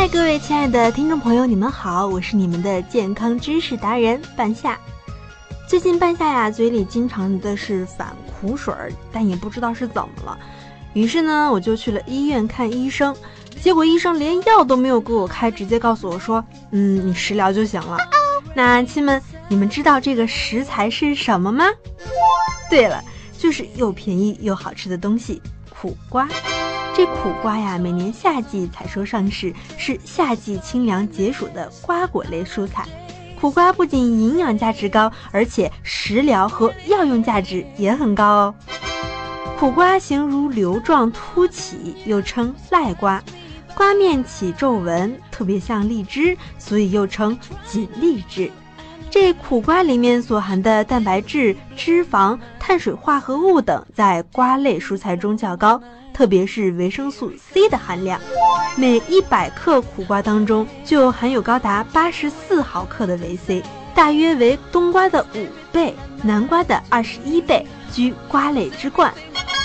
嗨，各位亲爱的听众朋友，你们好，我是你们的健康知识达人半夏。最近半夏呀，嘴里经常的是反苦水儿，但也不知道是怎么了。于是呢，我就去了医院看医生，结果医生连药都没有给我开，直接告诉我说：“嗯，你食疗就行了。”那亲们，你们知道这个食材是什么吗？对了，就是又便宜又好吃的东西——苦瓜。这苦瓜呀，每年夏季采收上市，是夏季清凉解暑的瓜果类蔬菜。苦瓜不仅营养价值高，而且食疗和药用价值也很高哦。苦瓜形如瘤状凸起，又称赖瓜，瓜面起皱纹，特别像荔枝，所以又称锦荔枝。这苦瓜里面所含的蛋白质、脂肪、碳水化合物等，在瓜类蔬菜中较高。特别是维生素 C 的含量，每一百克苦瓜当中就含有高达八十四毫克的维 C，大约为冬瓜的五倍，南瓜的二十一倍，居瓜类之冠。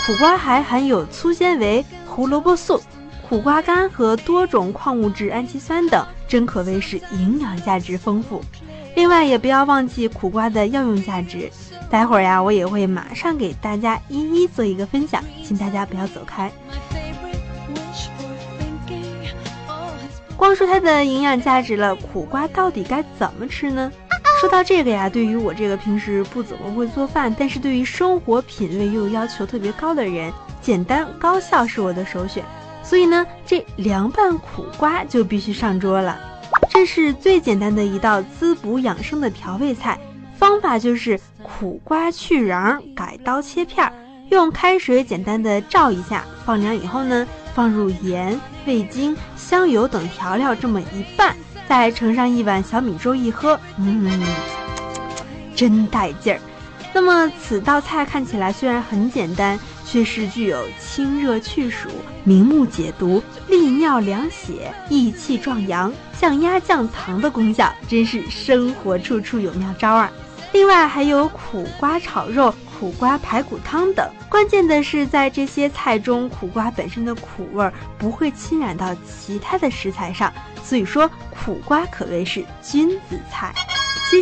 苦瓜还含有粗纤维、胡萝卜素、苦瓜干和多种矿物质氨基酸等，真可谓是营养价值丰富。另外，也不要忘记苦瓜的药用价值。待会儿呀，我也会马上给大家一一做一个分享，请大家不要走开。光说它的营养价值了，苦瓜到底该怎么吃呢？说到这个呀，对于我这个平时不怎么会做饭，但是对于生活品味又要求特别高的人，简单高效是我的首选。所以呢，这凉拌苦瓜就必须上桌了。这是最简单的一道滋补养生的调味菜，方法就是。苦瓜去瓤，改刀切片，用开水简单的照一下，放凉以后呢，放入盐、味精、香油等调料，这么一拌，再盛上一碗小米粥一喝，嗯，真带劲儿。那么此道菜看起来虽然很简单，却是具有清热去暑、明目解毒、利尿凉血、益气壮阳、降压降糖的功效，真是生活处处有妙招啊！另外还有苦瓜炒肉、苦瓜排骨汤等。关键的是，在这些菜中，苦瓜本身的苦味不会侵染到其他的食材上，所以说苦瓜可谓是君子菜。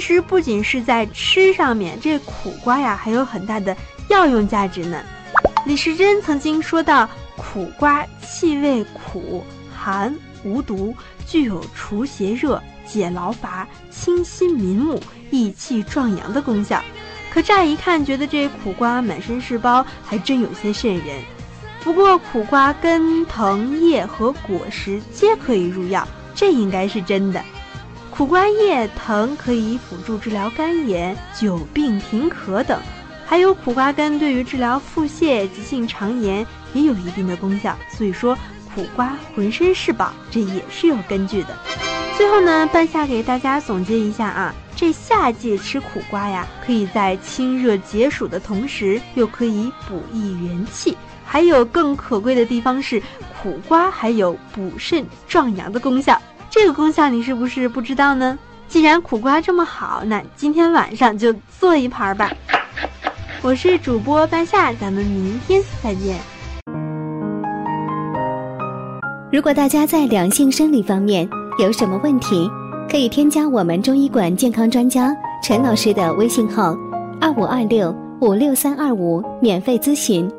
其实不仅是在吃上面，这苦瓜呀还有很大的药用价值呢。李时珍曾经说到，苦瓜气味苦寒无毒，具有除邪热。解劳乏、清心明目、益气壮阳的功效，可乍一看觉得这苦瓜满身是包，还真有些瘆人。不过苦瓜根、藤、叶和果实皆可以入药，这应该是真的。苦瓜叶、藤可以辅助治疗肝炎、久病停咳等，还有苦瓜根对于治疗腹泻、急性肠炎也有一定的功效。所以说，苦瓜浑身是宝，这也是有根据的。最后呢，半夏给大家总结一下啊，这夏季吃苦瓜呀，可以在清热解暑的同时，又可以补益元气。还有更可贵的地方是，苦瓜还有补肾壮阳的功效。这个功效你是不是不知道呢？既然苦瓜这么好，那今天晚上就做一盘吧。我是主播半夏，咱们明天再见。如果大家在两性生理方面，有什么问题，可以添加我们中医馆健康专家陈老师的微信号：二五二六五六三二五，免费咨询。